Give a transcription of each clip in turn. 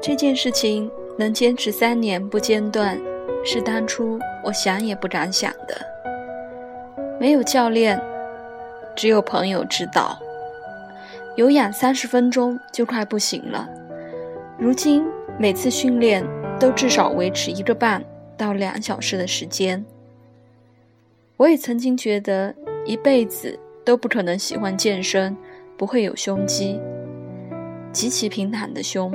这件事情能坚持三年不间断，是当初我想也不敢想的。没有教练，只有朋友指导，有氧三十分钟就快不行了。如今每次训练都至少维持一个半到两小时的时间。我也曾经觉得一辈子都不可能喜欢健身，不会有胸肌，极其平坦的胸。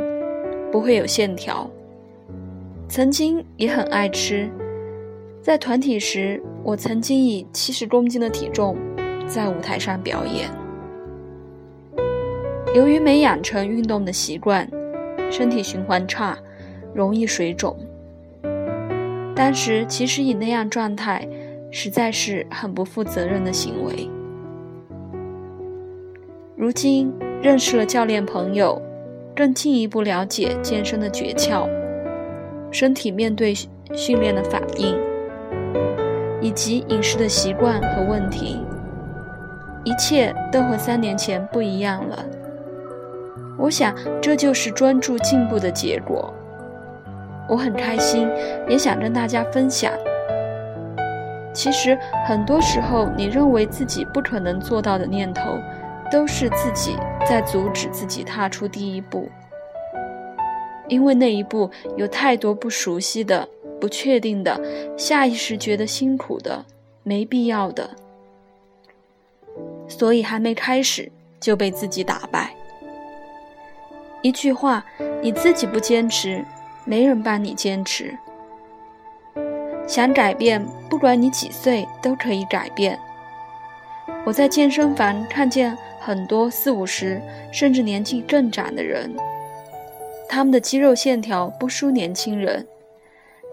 不会有线条。曾经也很爱吃，在团体时，我曾经以七十公斤的体重在舞台上表演。由于没养成运动的习惯，身体循环差，容易水肿。当时其实以那样状态，实在是很不负责任的行为。如今认识了教练朋友。更进一步了解健身的诀窍，身体面对训练的反应，以及饮食的习惯和问题，一切都和三年前不一样了。我想这就是专注进步的结果。我很开心，也想跟大家分享。其实很多时候，你认为自己不可能做到的念头。都是自己在阻止自己踏出第一步，因为那一步有太多不熟悉的、不确定的，下意识觉得辛苦的、没必要的，所以还没开始就被自己打败。一句话，你自己不坚持，没人帮你坚持。想改变，不管你几岁都可以改变。我在健身房看见。很多四五十甚至年纪更长的人，他们的肌肉线条不输年轻人。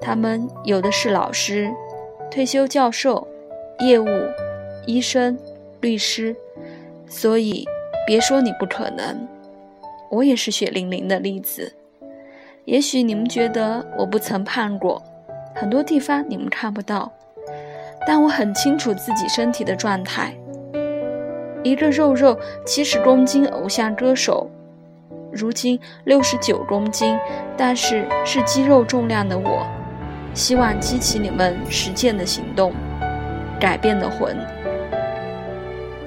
他们有的是老师、退休教授、业务、医生、律师，所以别说你不可能。我也是血淋淋的例子。也许你们觉得我不曾胖过，很多地方你们看不到，但我很清楚自己身体的状态。一个肉肉七十公斤偶像歌手，如今六十九公斤，但是是肌肉重量的我，希望激起你们实践的行动，改变的魂，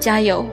加油！